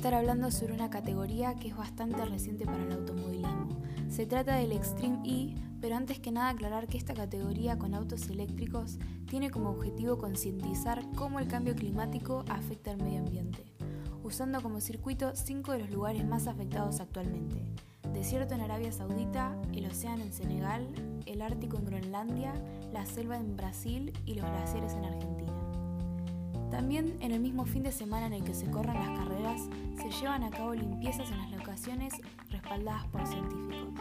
estar hablando sobre una categoría que es bastante reciente para el automovilismo. Se trata del Extreme E, pero antes que nada aclarar que esta categoría con autos eléctricos tiene como objetivo concientizar cómo el cambio climático afecta al medio ambiente, usando como circuito cinco de los lugares más afectados actualmente. Desierto en Arabia Saudita, el océano en Senegal, el Ártico en Groenlandia, la selva en Brasil y los glaciares en Argentina. También en el mismo fin de semana en el que se corran las carreras, se llevan a cabo limpiezas en las locaciones respaldadas por científicos.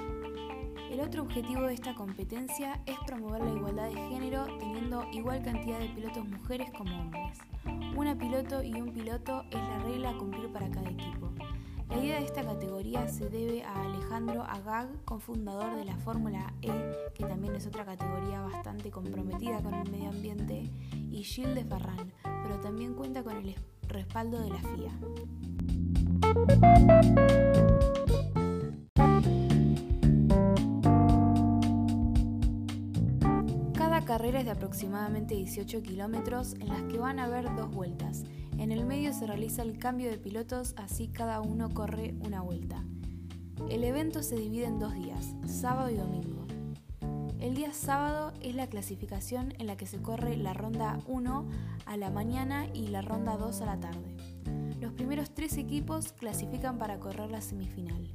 El otro objetivo de esta competencia es promover la igualdad de género teniendo igual cantidad de pilotos mujeres como hombres. Una piloto y un piloto es la regla a cumplir para cada equipo. La idea de esta categoría se debe a Alejandro Agag, cofundador de la Fórmula E, que también es otra categoría bastante comprometida con el medio ambiente, y Gilles de Ferran, pero también cuenta con el respaldo de la FIA. Cada carrera es de aproximadamente 18 kilómetros en las que van a haber dos vueltas en el medio se realiza el cambio de pilotos, así cada uno corre una vuelta. El evento se divide en dos días, sábado y domingo. El día sábado es la clasificación en la que se corre la ronda 1 a la mañana y la ronda 2 a la tarde. Los primeros tres equipos clasifican para correr la semifinal.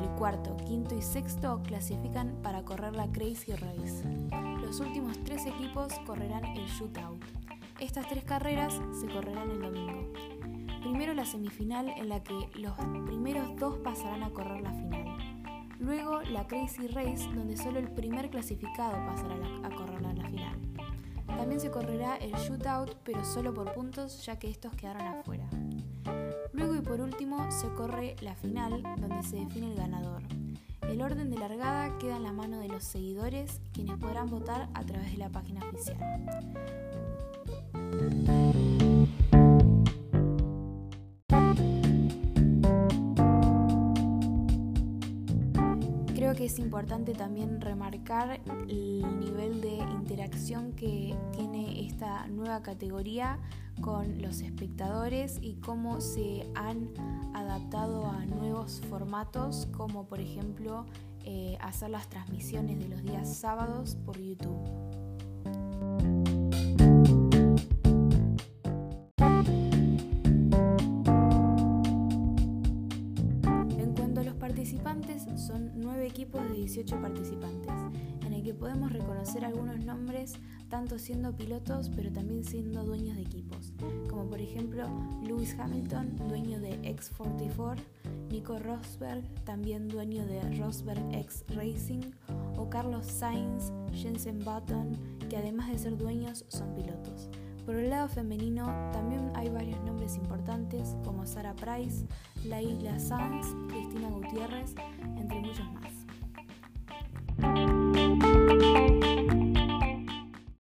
El cuarto, quinto y sexto clasifican para correr la Crazy Race. Los últimos tres equipos correrán el Shootout. Estas tres carreras se correrán el domingo. Primero la semifinal en la que los primeros dos pasarán a correr la final. Luego la Crazy Race donde solo el primer clasificado pasará a correr la final. También se correrá el shootout pero solo por puntos ya que estos quedaron afuera. Luego y por último se corre la final donde se define el ganador. El orden de largada queda en la mano de los seguidores quienes podrán votar a través de la página oficial. Creo que es importante también remarcar el nivel de interacción que tiene esta nueva categoría con los espectadores y cómo se han adaptado a nuevos formatos como por ejemplo eh, hacer las transmisiones de los días sábados por YouTube. participantes son 9 equipos de 18 participantes, en el que podemos reconocer algunos nombres tanto siendo pilotos pero también siendo dueños de equipos, como por ejemplo Lewis Hamilton, dueño de X44, Nico Rosberg, también dueño de Rosberg X Racing, o Carlos Sainz, Jensen Button, que además de ser dueños son pilotos. Por el lado femenino también hay varios nombres importantes como Sarah Price, Laila Sanz, Cristina Gutiérrez, 屏幕小嘛